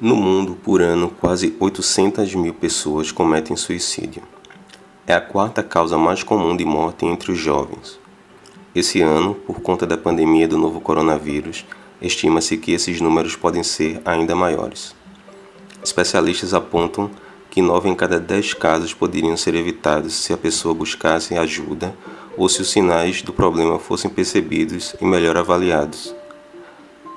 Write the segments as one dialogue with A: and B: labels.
A: No mundo, por ano, quase 800 mil pessoas cometem suicídio. É a quarta causa mais comum de morte entre os jovens. Esse ano, por conta da pandemia do novo coronavírus, estima-se que esses números podem ser ainda maiores. Especialistas apontam que 9 em cada 10 casos poderiam ser evitados se a pessoa buscasse ajuda ou se os sinais do problema fossem percebidos e melhor avaliados.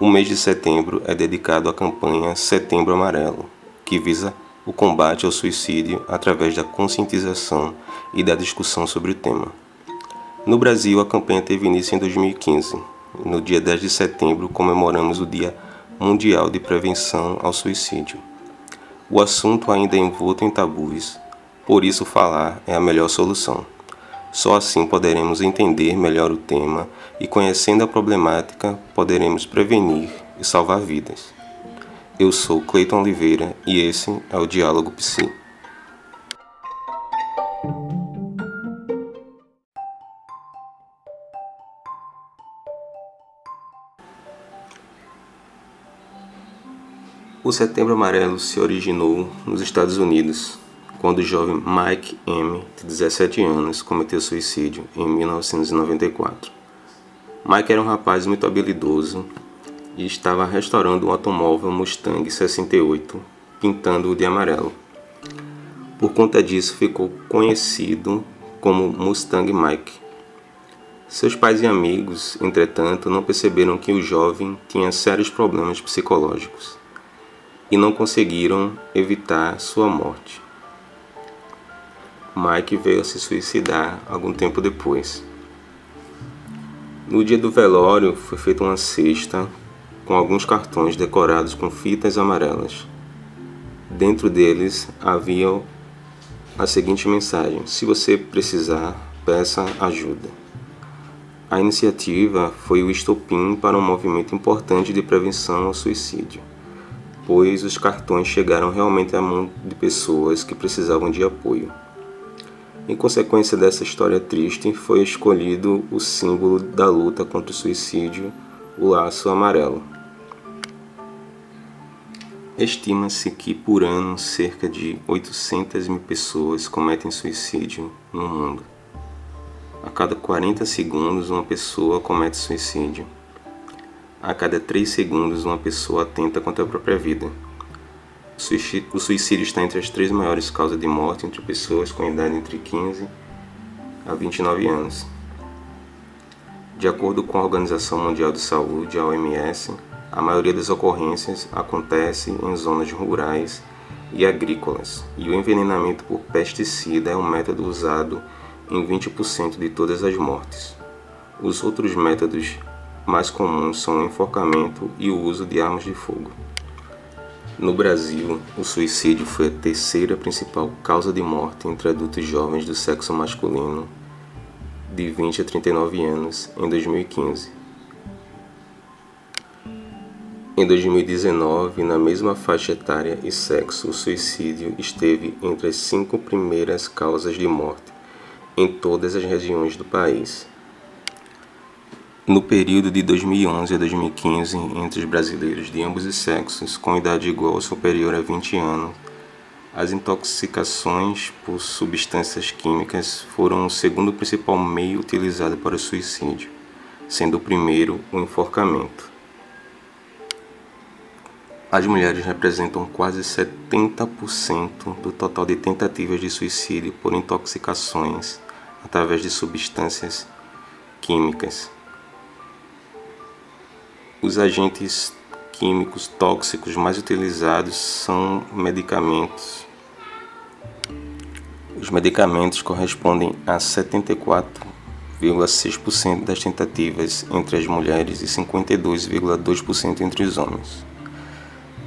A: O mês de setembro é dedicado à campanha Setembro Amarelo, que visa o combate ao suicídio através da conscientização e da discussão sobre o tema. No Brasil, a campanha teve início em 2015. No dia 10 de setembro, comemoramos o Dia Mundial de Prevenção ao Suicídio. O assunto ainda é envolto em tabus, por isso falar é a melhor solução. Só assim poderemos entender melhor o tema e, conhecendo a problemática, poderemos prevenir e salvar vidas. Eu sou Cleiton Oliveira e esse é o Diálogo Psi. O Setembro Amarelo se originou nos Estados Unidos, quando o jovem Mike M., de 17 anos, cometeu suicídio em 1994. Mike era um rapaz muito habilidoso e estava restaurando um automóvel Mustang 68, pintando-o de amarelo. Por conta disso, ficou conhecido como Mustang Mike. Seus pais e amigos, entretanto, não perceberam que o jovem tinha sérios problemas psicológicos e não conseguiram evitar sua morte. Mike veio a se suicidar algum tempo depois. No dia do velório foi feita uma cesta com alguns cartões decorados com fitas amarelas. Dentro deles havia a seguinte mensagem: Se você precisar, peça ajuda. A iniciativa foi o estopim para um movimento importante de prevenção ao suicídio, pois os cartões chegaram realmente à mão de pessoas que precisavam de apoio. Em consequência dessa história triste, foi escolhido o símbolo da luta contra o suicídio, o laço amarelo. Estima-se que por ano cerca de 800 mil pessoas cometem suicídio no mundo. A cada 40 segundos, uma pessoa comete suicídio. A cada 3 segundos, uma pessoa atenta contra a própria vida. O suicídio está entre as três maiores causas de morte entre pessoas com idade entre 15 a 29 anos. De acordo com a Organização Mundial de Saúde, a OMS, a maioria das ocorrências acontece em zonas rurais e agrícolas, e o envenenamento por pesticida é um método usado em 20% de todas as mortes. Os outros métodos mais comuns são o enforcamento e o uso de armas de fogo. No Brasil, o suicídio foi a terceira principal causa de morte entre adultos jovens do sexo masculino de 20 a 39 anos em 2015. Em 2019, na mesma faixa etária e sexo, o suicídio esteve entre as cinco primeiras causas de morte em todas as regiões do país. No período de 2011 a 2015, entre os brasileiros de ambos os sexos com idade igual ou superior a 20 anos, as intoxicações por substâncias químicas foram o segundo principal meio utilizado para o suicídio, sendo o primeiro o enforcamento. As mulheres representam quase 70% do total de tentativas de suicídio por intoxicações através de substâncias químicas. Os agentes químicos tóxicos mais utilizados são medicamentos. Os medicamentos correspondem a 74,6% das tentativas entre as mulheres e 52,2% entre os homens.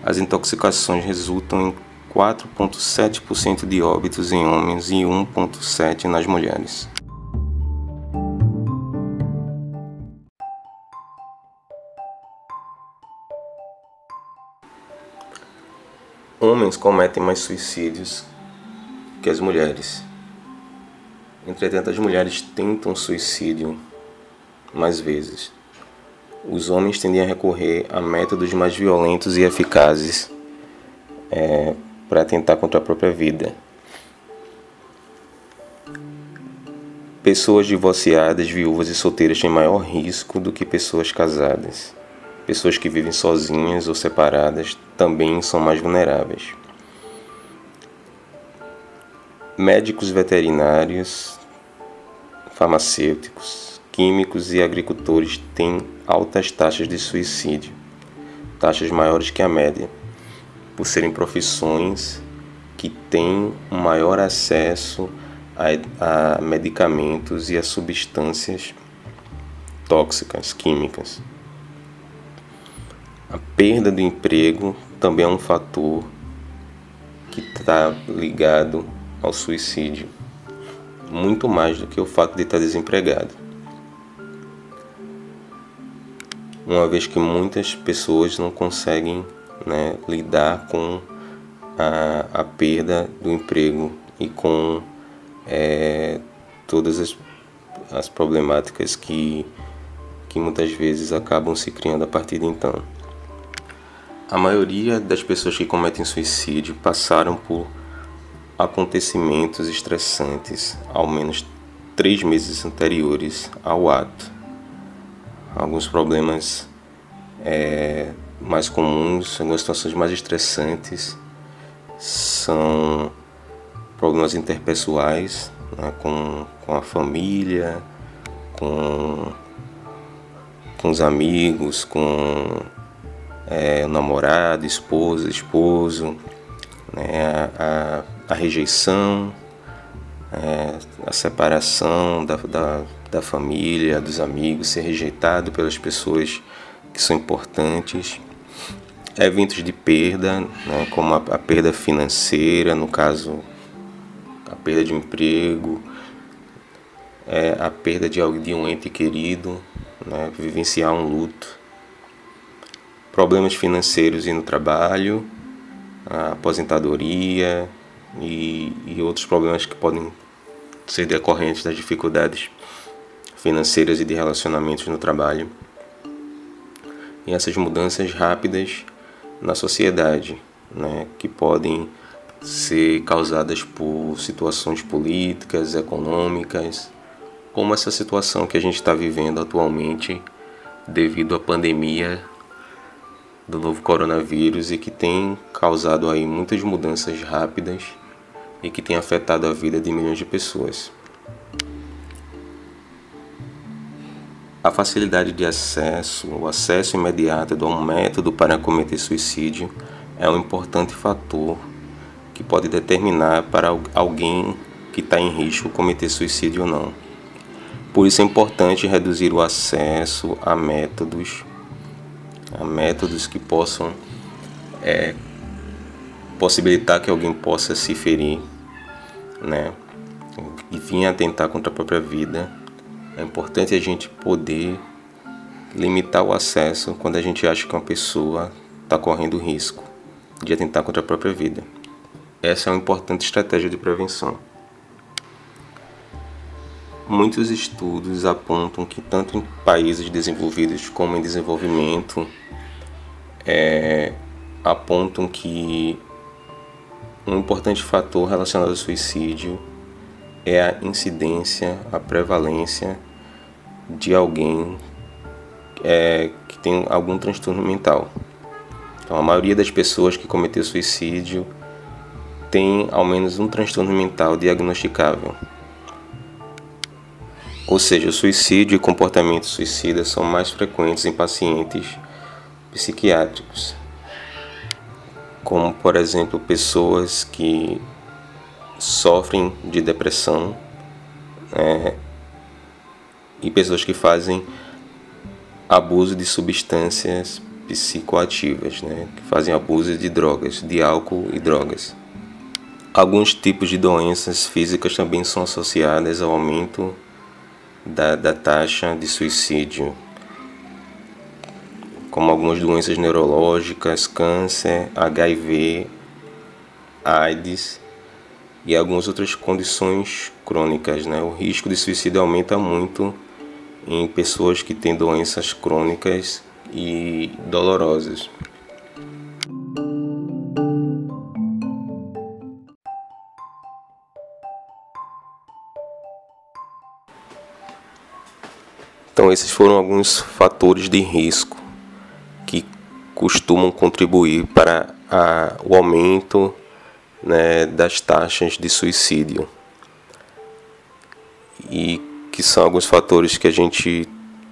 A: As intoxicações resultam em 4,7% de óbitos em homens e 1,7% nas mulheres. Homens cometem mais suicídios que as mulheres. Entretanto, as mulheres tentam suicídio mais vezes. Os homens tendem a recorrer a métodos mais violentos e eficazes é, para atentar contra a própria vida. Pessoas divorciadas, viúvas e solteiras têm maior risco do que pessoas casadas. Pessoas que vivem sozinhas ou separadas também são mais vulneráveis. Médicos veterinários, farmacêuticos, químicos e agricultores têm altas taxas de suicídio, taxas maiores que a média, por serem profissões que têm um maior acesso a, a medicamentos e a substâncias tóxicas, químicas. A perda do emprego também é um fator que está ligado ao suicídio, muito mais do que o fato de estar desempregado. Uma vez que muitas pessoas não conseguem né, lidar com a, a perda do emprego e com é, todas as, as problemáticas que, que muitas vezes acabam se criando a partir de então. A maioria das pessoas que cometem suicídio passaram por acontecimentos estressantes ao menos três meses anteriores ao ato. Alguns problemas é, mais comuns, algumas situações mais estressantes são problemas interpessoais né, com, com a família, com, com os amigos, com é, o namorado, esposa, esposo, né, a, a, rejeição, é, a separação da, da, da família, dos amigos, ser rejeitado pelas pessoas que são importantes. Eventos de perda, né, como a, a, perda financeira, no caso a perda de emprego, é, a perda de, de um ente querido, né, vivenciar um luto, problemas financeiros e no trabalho, a aposentadoria e, e outros problemas que podem ser decorrentes das dificuldades financeiras e de relacionamentos no trabalho. E essas mudanças rápidas na sociedade, né, que podem ser causadas por situações políticas, econômicas, como essa situação que a gente está vivendo atualmente devido à pandemia do novo coronavírus e que tem causado aí muitas mudanças rápidas e que tem afetado a vida de milhões de pessoas. A facilidade de acesso, o acesso imediato a um método para cometer suicídio é um importante fator que pode determinar para alguém que está em risco cometer suicídio ou não. Por isso é importante reduzir o acesso a métodos, a métodos que possam é, possibilitar que alguém possa se ferir, né? E vir atentar contra a própria vida. É importante a gente poder limitar o acesso quando a gente acha que uma pessoa está correndo risco de atentar contra a própria vida. Essa é uma importante estratégia de prevenção. Muitos estudos apontam que, tanto em países desenvolvidos como em desenvolvimento, é, apontam que um importante fator relacionado ao suicídio é a incidência, a prevalência de alguém é, que tem algum transtorno mental. Então, a maioria das pessoas que cometeu suicídio tem ao menos um transtorno mental diagnosticável. Ou seja, o suicídio e comportamento suicida são mais frequentes em pacientes psiquiátricos, como por exemplo pessoas que sofrem de depressão né, e pessoas que fazem abuso de substâncias psicoativas, né, que fazem abuso de drogas, de álcool e drogas. Alguns tipos de doenças físicas também são associadas ao aumento da, da taxa de suicídio, como algumas doenças neurológicas, câncer, HIV, AIDS e algumas outras condições crônicas. Né? O risco de suicídio aumenta muito em pessoas que têm doenças crônicas e dolorosas. Então, esses foram alguns fatores de risco que costumam contribuir para a, o aumento né, das taxas de suicídio. E que são alguns fatores que a gente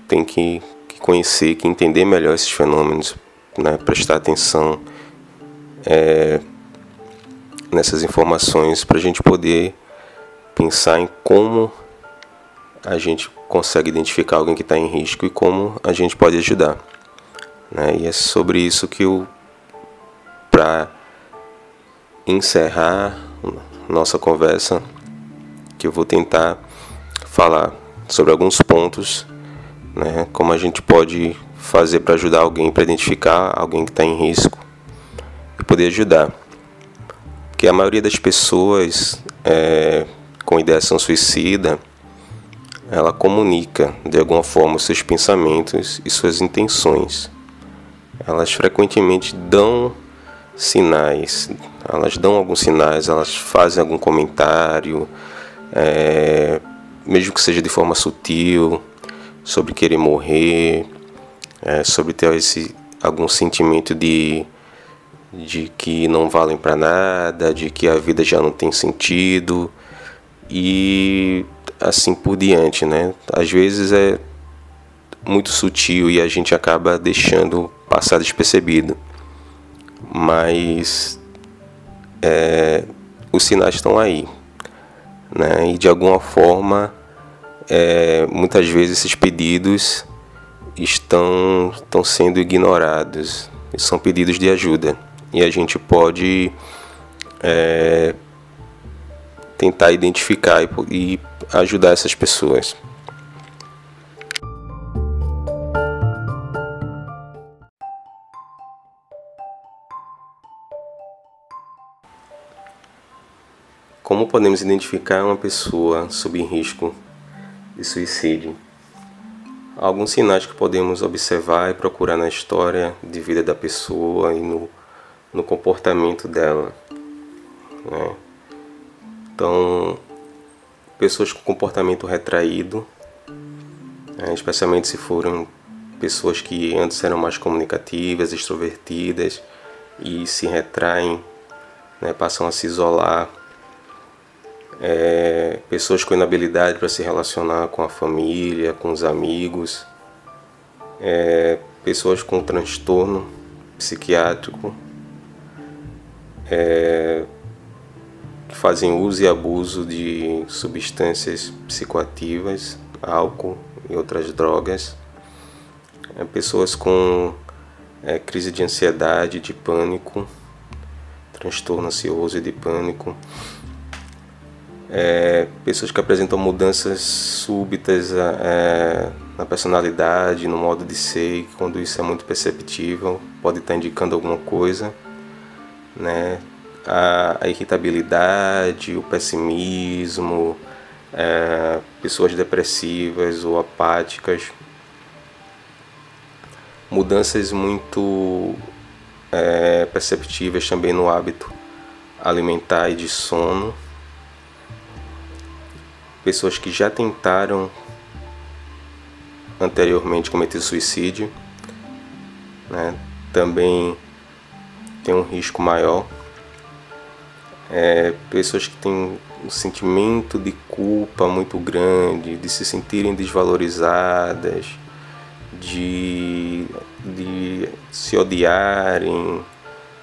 A: tem que, que conhecer, que entender melhor esses fenômenos, né, prestar atenção é, nessas informações para a gente poder pensar em como a gente consegue identificar alguém que está em risco e como a gente pode ajudar. Né? E é sobre isso que eu, para encerrar nossa conversa, que eu vou tentar falar sobre alguns pontos, né? como a gente pode fazer para ajudar alguém, para identificar alguém que está em risco e poder ajudar. Porque a maioria das pessoas é, com ideação suicida ela comunica de alguma forma seus pensamentos e suas intenções. Elas frequentemente dão sinais, elas dão alguns sinais, elas fazem algum comentário, é, mesmo que seja de forma sutil, sobre querer morrer, é, sobre ter esse, algum sentimento de, de que não valem para nada, de que a vida já não tem sentido. E assim por diante, né? Às vezes é muito sutil e a gente acaba deixando passar despercebido, mas é, os sinais estão aí, né? E de alguma forma, é, muitas vezes esses pedidos estão, estão sendo ignorados, são pedidos de ajuda e a gente pode é, tentar identificar e, e ajudar essas pessoas. Como podemos identificar uma pessoa sob risco de suicídio? Alguns sinais que podemos observar e procurar na história de vida da pessoa e no, no comportamento dela. Né? Então, pessoas com comportamento retraído, né, especialmente se foram pessoas que antes eram mais comunicativas, extrovertidas e se retraem, né, passam a se isolar. É, pessoas com inabilidade para se relacionar com a família, com os amigos, é, pessoas com transtorno psiquiátrico, é, que fazem uso e abuso de substâncias psicoativas, álcool e outras drogas, é, pessoas com é, crise de ansiedade, de pânico, transtorno ansioso e de pânico, é, pessoas que apresentam mudanças súbitas é, na personalidade, no modo de ser, quando isso é muito perceptível, pode estar indicando alguma coisa, né? A, a irritabilidade, o pessimismo, é, pessoas depressivas ou apáticas, mudanças muito é, perceptíveis também no hábito alimentar e de sono, pessoas que já tentaram anteriormente cometer suicídio, né, também tem um risco maior é, pessoas que têm um sentimento de culpa muito grande, de se sentirem desvalorizadas, de, de se odiarem,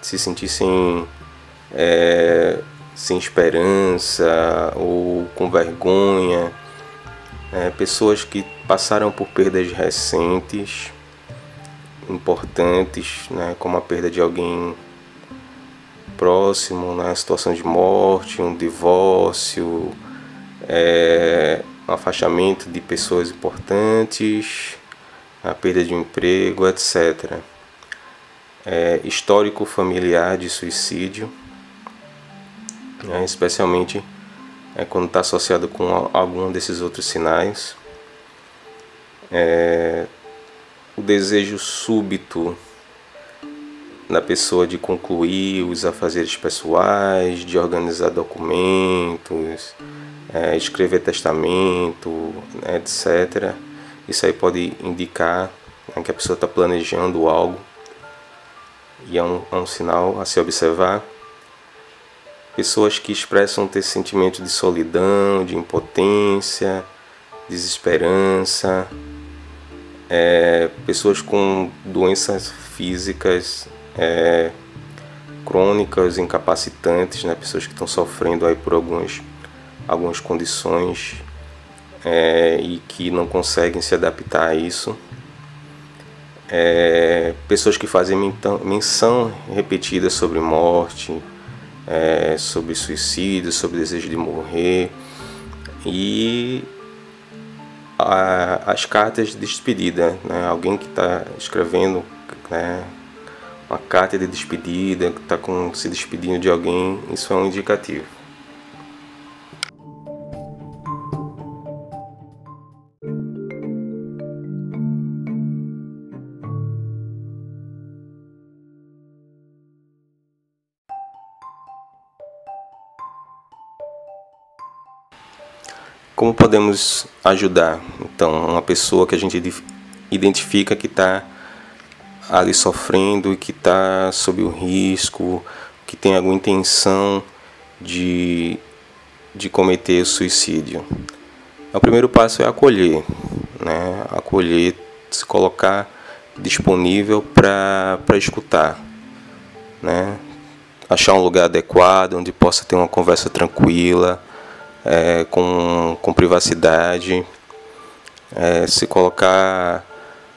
A: de se sentirem é, sem esperança ou com vergonha. É, pessoas que passaram por perdas recentes, importantes, né, como a perda de alguém próximo, na né? situação de morte, um divórcio, é, um afastamento de pessoas importantes, a perda de um emprego, etc. É, histórico familiar de suicídio, né, especialmente é, quando está associado com algum desses outros sinais. É, o desejo súbito na pessoa de concluir os afazeres pessoais, de organizar documentos, é, escrever testamento, etc. Isso aí pode indicar né, que a pessoa está planejando algo e é um, é um sinal a se observar. Pessoas que expressam ter sentimento de solidão, de impotência, desesperança, é, pessoas com doenças físicas é, crônicas, incapacitantes, né, pessoas que estão sofrendo aí por algumas, algumas condições é, e que não conseguem se adaptar a isso. É, pessoas que fazem menção repetida sobre morte, é, sobre suicídio, sobre desejo de morrer e a, as cartas de despedida, né? alguém que está escrevendo né, uma carta de despedida, está se despedindo de alguém, isso é um indicativo. Como podemos ajudar, então, uma pessoa que a gente identifica que está ali sofrendo e que está sob o risco, que tem alguma intenção de, de cometer suicídio? O primeiro passo é acolher, né? acolher, se colocar disponível para escutar, né? achar um lugar adequado onde possa ter uma conversa tranquila é, com, com privacidade, é, se colocar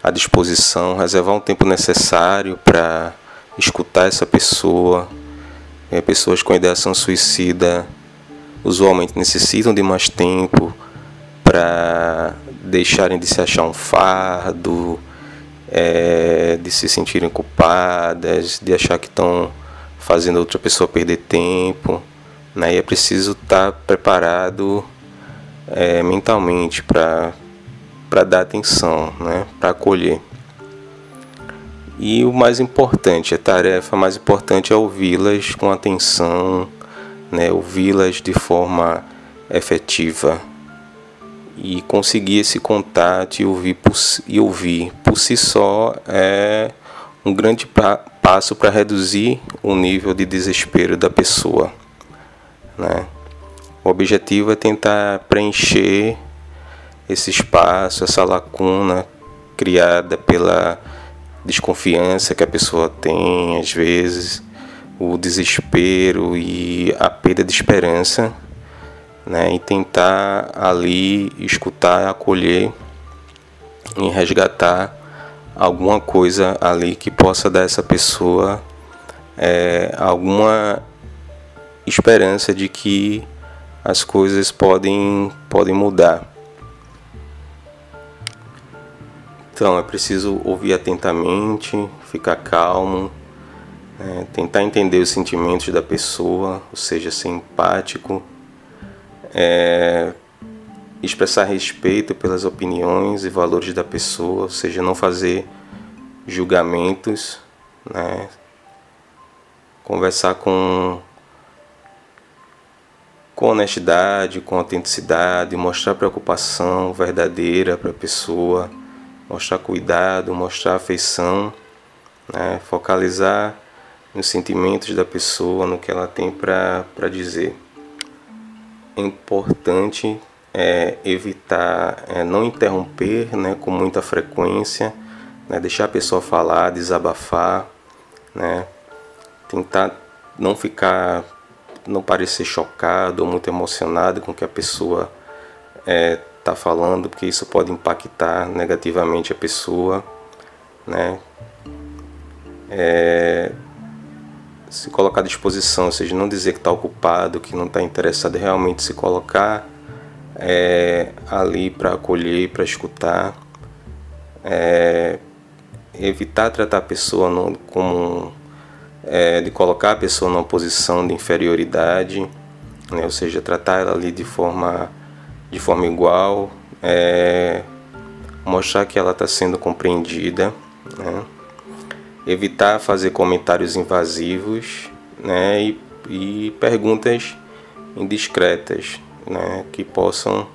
A: à disposição, reservar um tempo necessário para escutar essa pessoa. É, pessoas com ideação suicida usualmente necessitam de mais tempo para deixarem de se achar um fardo, é, de se sentirem culpadas, de achar que estão fazendo outra pessoa perder tempo. Né? E é preciso estar tá preparado é, mentalmente para dar atenção, né? para acolher. E o mais importante, a tarefa mais importante é ouvi-las com atenção, né? ouvi-las de forma efetiva e conseguir esse contato e ouvir por, e ouvir por si só é um grande passo para reduzir o nível de desespero da pessoa. Né? O objetivo é tentar preencher esse espaço, essa lacuna criada pela desconfiança que a pessoa tem, às vezes, o desespero e a perda de esperança, né? e tentar ali escutar, acolher e resgatar alguma coisa ali que possa dar essa pessoa é, alguma esperança de que as coisas podem, podem mudar. Então é preciso ouvir atentamente, ficar calmo, é, tentar entender os sentimentos da pessoa, ou seja, ser empático, é, expressar respeito pelas opiniões e valores da pessoa, ou seja, não fazer julgamentos, né? conversar com com honestidade, com autenticidade, mostrar preocupação verdadeira para a pessoa, mostrar cuidado, mostrar afeição, né? focalizar nos sentimentos da pessoa, no que ela tem para dizer. É importante é, evitar é, não interromper né, com muita frequência, né, deixar a pessoa falar, desabafar, né, tentar não ficar não parecer chocado ou muito emocionado com o que a pessoa é, tá falando, porque isso pode impactar negativamente a pessoa, né? É, se colocar à disposição, ou seja, não dizer que está ocupado, que não está interessado, realmente se colocar é, ali para acolher, para escutar, é, evitar tratar a pessoa no, como é, de colocar a pessoa numa posição de inferioridade, né? ou seja, tratar ela ali de forma, de forma igual, é, mostrar que ela está sendo compreendida, né? evitar fazer comentários invasivos né? e, e perguntas indiscretas né? que possam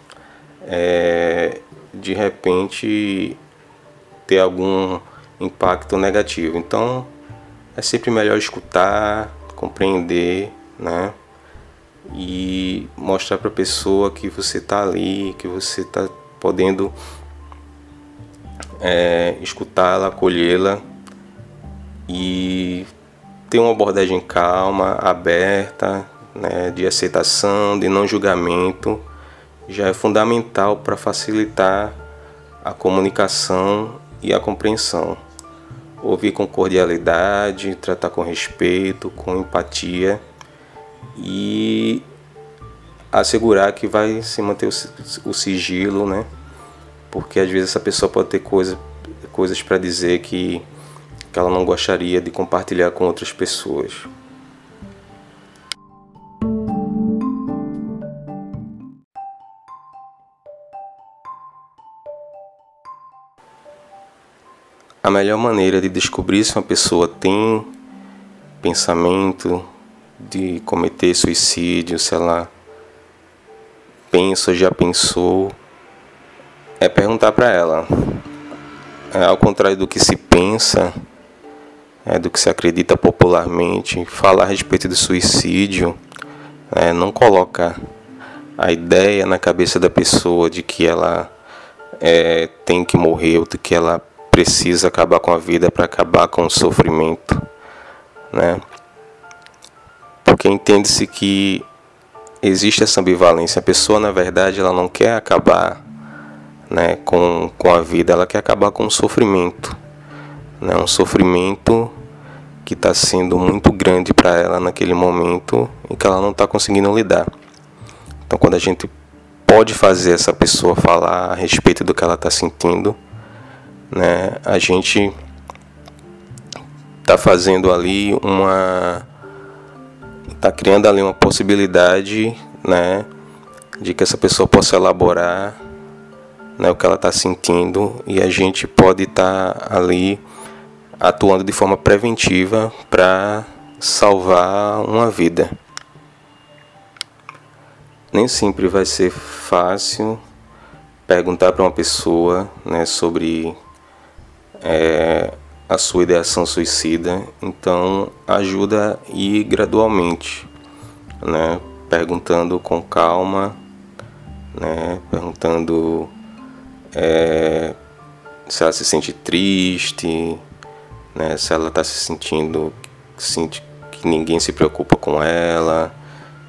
A: é, de repente ter algum impacto negativo. Então é sempre melhor escutar, compreender, né? E mostrar para a pessoa que você está ali, que você está podendo é, escutá-la, acolhê-la e ter uma abordagem calma, aberta, né, de aceitação, de não julgamento, já é fundamental para facilitar a comunicação e a compreensão. Ouvir com cordialidade, tratar com respeito, com empatia e assegurar que vai se manter o, sigilo, né? Porque às vezes essa pessoa pode ter coisa, coisas para dizer que, que ela não gostaria de compartilhar com outras pessoas. A melhor maneira de descobrir se uma pessoa tem pensamento de cometer suicídio, se ela pensa já pensou, é perguntar para ela. É, ao contrário do que se pensa, é, do que se acredita popularmente, falar a respeito de suicídio é, não coloca a ideia na cabeça da pessoa de que ela é, tem que morrer ou de que ela precisa acabar com a vida para acabar com o sofrimento, né? Entende-se que existe essa ambivalência. A pessoa, na verdade, ela não quer acabar, né, com, com a vida, ela quer acabar com o sofrimento, né? Um sofrimento que está sendo muito grande para ela naquele momento em que ela não está conseguindo lidar. Então, quando a gente pode fazer essa pessoa falar a respeito do que ela está sentindo, né? A gente está fazendo ali uma está criando ali uma possibilidade, né, de que essa pessoa possa elaborar, né, o que ela está sentindo e a gente pode estar tá ali atuando de forma preventiva para salvar uma vida. Nem sempre vai ser fácil perguntar para uma pessoa né, sobre é, a sua ideação suicida, então ajuda a ir gradualmente, né? perguntando com calma, né? perguntando é, se ela se sente triste, né? se ela está se sentindo sente que ninguém se preocupa com ela,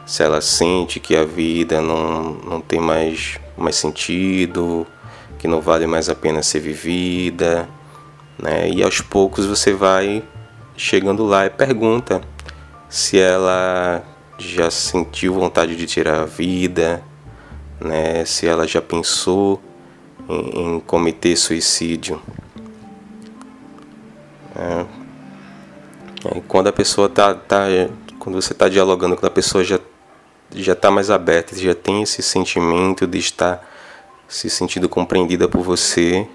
A: se ela sente que a vida não, não tem mais, mais sentido, que não vale mais a pena ser vivida né? E aos poucos você vai chegando lá e pergunta se ela já sentiu vontade de tirar a vida, né? Se ela já pensou em, em cometer suicídio. É. quando a pessoa tá, tá quando você está dialogando com a pessoa já já está mais aberta, já tem esse sentimento de estar se sentindo compreendida por você,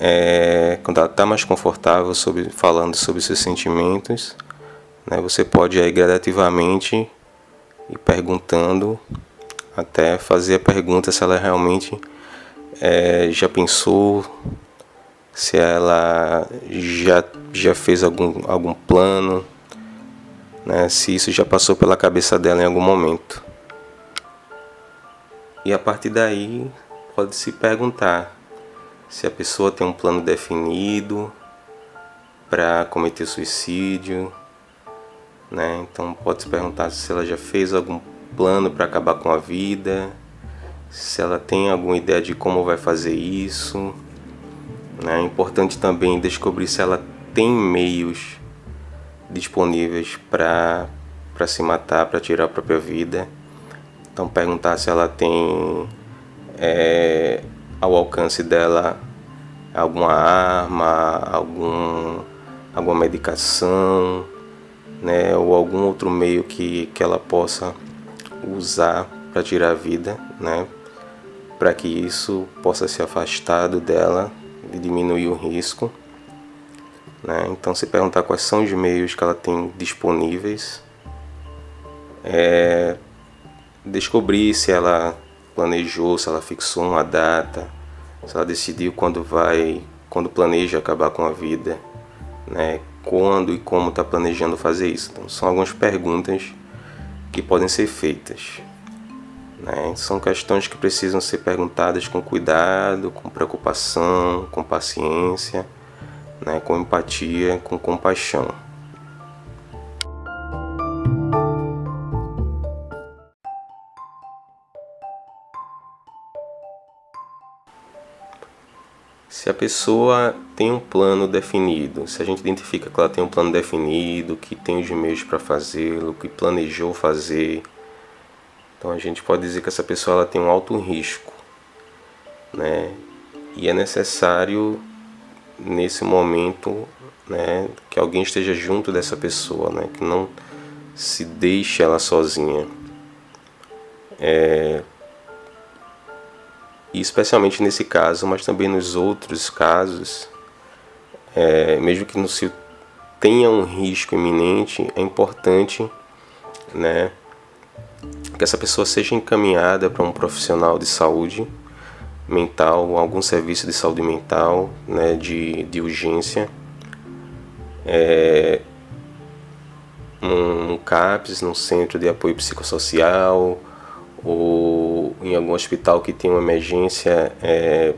A: é, quando ela está mais confortável sobre, falando sobre seus sentimentos, né, você pode aí gradativamente ir perguntando até fazer a pergunta se ela realmente é, já pensou, se ela já, já fez algum, algum plano, né, se isso já passou pela cabeça dela em algum momento. E a partir daí pode se perguntar se a pessoa tem um plano definido para cometer suicídio, né? Então pode se perguntar se ela já fez algum plano para acabar com a vida, se ela tem alguma ideia de como vai fazer isso. Né? É importante também descobrir se ela tem meios disponíveis para para se matar, para tirar a própria vida. Então perguntar se ela tem é, ao alcance dela alguma arma, algum, alguma medicação, né, ou algum outro meio que, que ela possa usar para tirar a vida, né, para que isso possa ser afastado dela e diminuir o risco. Né? Então, se perguntar quais são os meios que ela tem disponíveis, é, descobrir se ela planejou, se ela fixou uma data, Se ela decidiu quando vai, quando planeja acabar com a vida, né? Quando e como está planejando fazer isso. Então, são algumas perguntas que podem ser feitas. Né? São questões que precisam ser perguntadas com cuidado, com preocupação, com paciência, né? com empatia, com compaixão. Se a pessoa tem um plano definido, se a gente identifica que ela tem um plano definido, que tem os meios para fazê-lo, que planejou fazer, então a gente pode dizer que essa pessoa ela tem um alto risco, né? E é necessário nesse momento, né, que alguém esteja junto dessa pessoa, né, que não se deixe ela sozinha. É, e especialmente nesse caso, mas também nos outros casos, é, mesmo que não se tenha um risco iminente, é importante né, que essa pessoa seja encaminhada para um profissional de saúde mental, algum serviço de saúde mental, né, de, de urgência, é, um, um CAPS, num centro de apoio psicossocial, ou em algum hospital que tenha uma emergência é,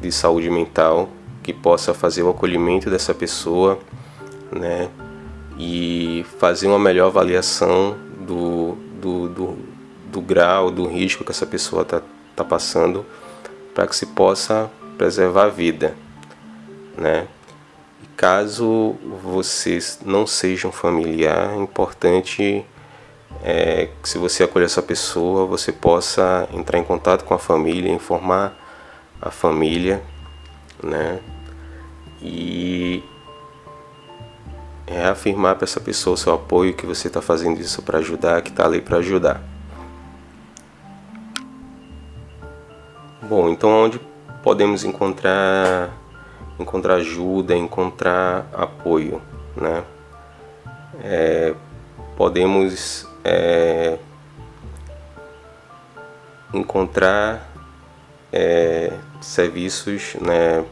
A: de saúde mental que possa fazer o acolhimento dessa pessoa, né, e fazer uma melhor avaliação do, do, do, do grau, do risco que essa pessoa está tá passando, para que se possa preservar a vida, né. Caso você não seja um familiar, é importante é, que se você acolher essa pessoa, você possa entrar em contato com a família, informar a família, né? E reafirmar para essa pessoa o seu apoio, que você está fazendo isso para ajudar, que está ali para ajudar. Bom, então onde podemos encontrar encontrar ajuda, encontrar apoio, né? É, podemos é, encontrar é, serviços né,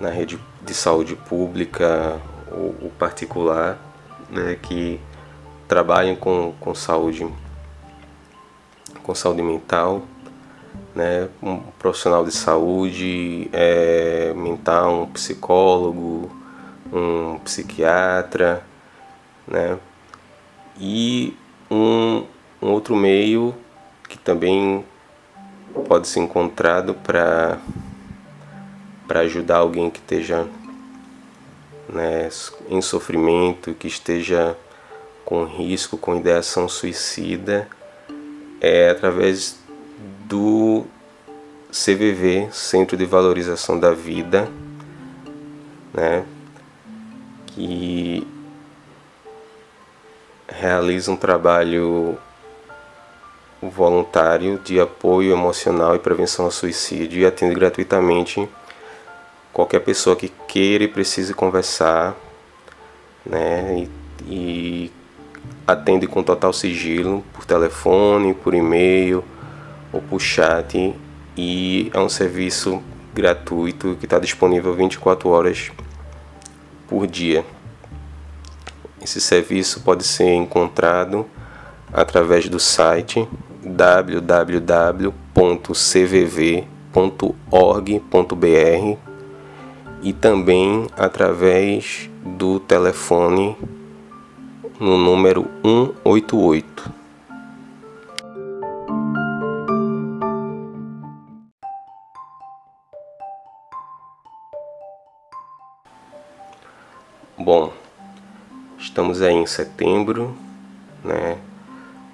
A: na rede de saúde pública ou, ou particular né, que trabalhem com, com saúde com saúde mental né, um profissional de saúde é, mental, um psicólogo, um psiquiatra, né, e um, um outro meio que também pode ser encontrado para para ajudar alguém que esteja né, em sofrimento, que esteja com risco, com ideação suicida, é através do CVV, Centro de Valorização da Vida, né, que realiza um trabalho voluntário de apoio emocional e prevenção ao suicídio e atende gratuitamente qualquer pessoa que queira e precise conversar, né? E, e atende com total sigilo por telefone, por e-mail ou por chat e é um serviço gratuito que está disponível 24 horas por dia. Esse serviço pode ser encontrado através do site www.cvv.org.br e também através do telefone no número 188. Bom, Estamos aí em setembro, né?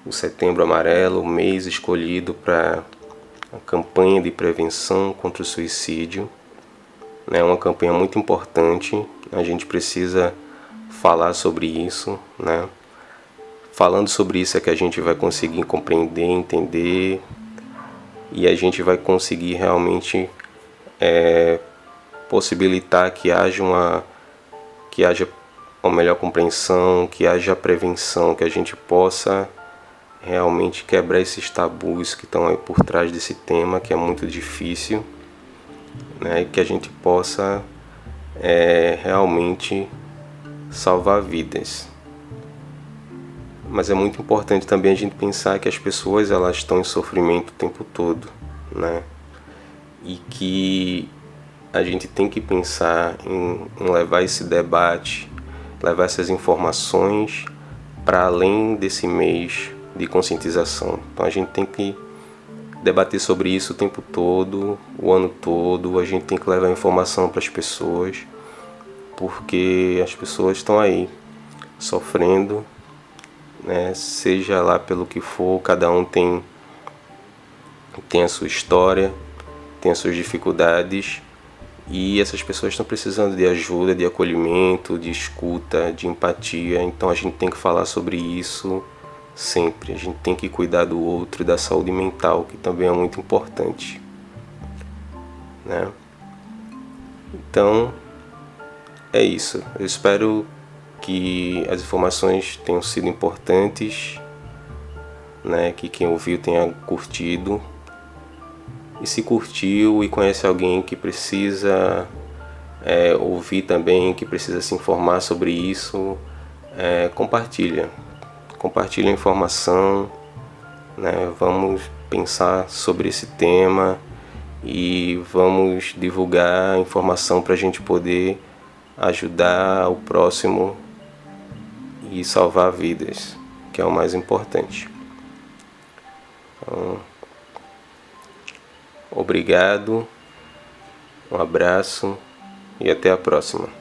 A: O setembro amarelo, o mês escolhido para a campanha de prevenção contra o suicídio. É né? uma campanha muito importante. A gente precisa falar sobre isso, né? Falando sobre isso é que a gente vai conseguir compreender, entender e a gente vai conseguir realmente é, possibilitar que haja uma que haja uma melhor compreensão, que haja prevenção, que a gente possa realmente quebrar esses tabus que estão aí por trás desse tema que é muito difícil, né? E que a gente possa é, realmente salvar vidas. Mas é muito importante também a gente pensar que as pessoas elas estão em sofrimento o tempo todo, né? E que a gente tem que pensar em, em levar esse debate, levar essas informações para além desse mês de conscientização. Então a gente tem que debater sobre isso o tempo todo, o ano todo, a gente tem que levar informação para as pessoas, porque as pessoas estão aí sofrendo, né? seja lá pelo que for, cada um tem, tem a sua história, tem as suas dificuldades e essas pessoas estão precisando de ajuda, de acolhimento, de escuta, de empatia, então a gente tem que falar sobre isso sempre. A gente tem que cuidar do outro e da saúde mental, que também é muito importante. Né? Então, é isso. Eu espero que as informações tenham sido importantes, né? que quem ouviu tenha curtido. E se curtiu e conhece alguém que precisa é, ouvir também, que precisa se informar sobre isso, é, compartilha compartilhe a informação, né? vamos pensar sobre esse tema e vamos divulgar a informação para a gente poder ajudar o próximo e salvar vidas, que é o mais importante. Então, obrigado, um abraço e até a próxima.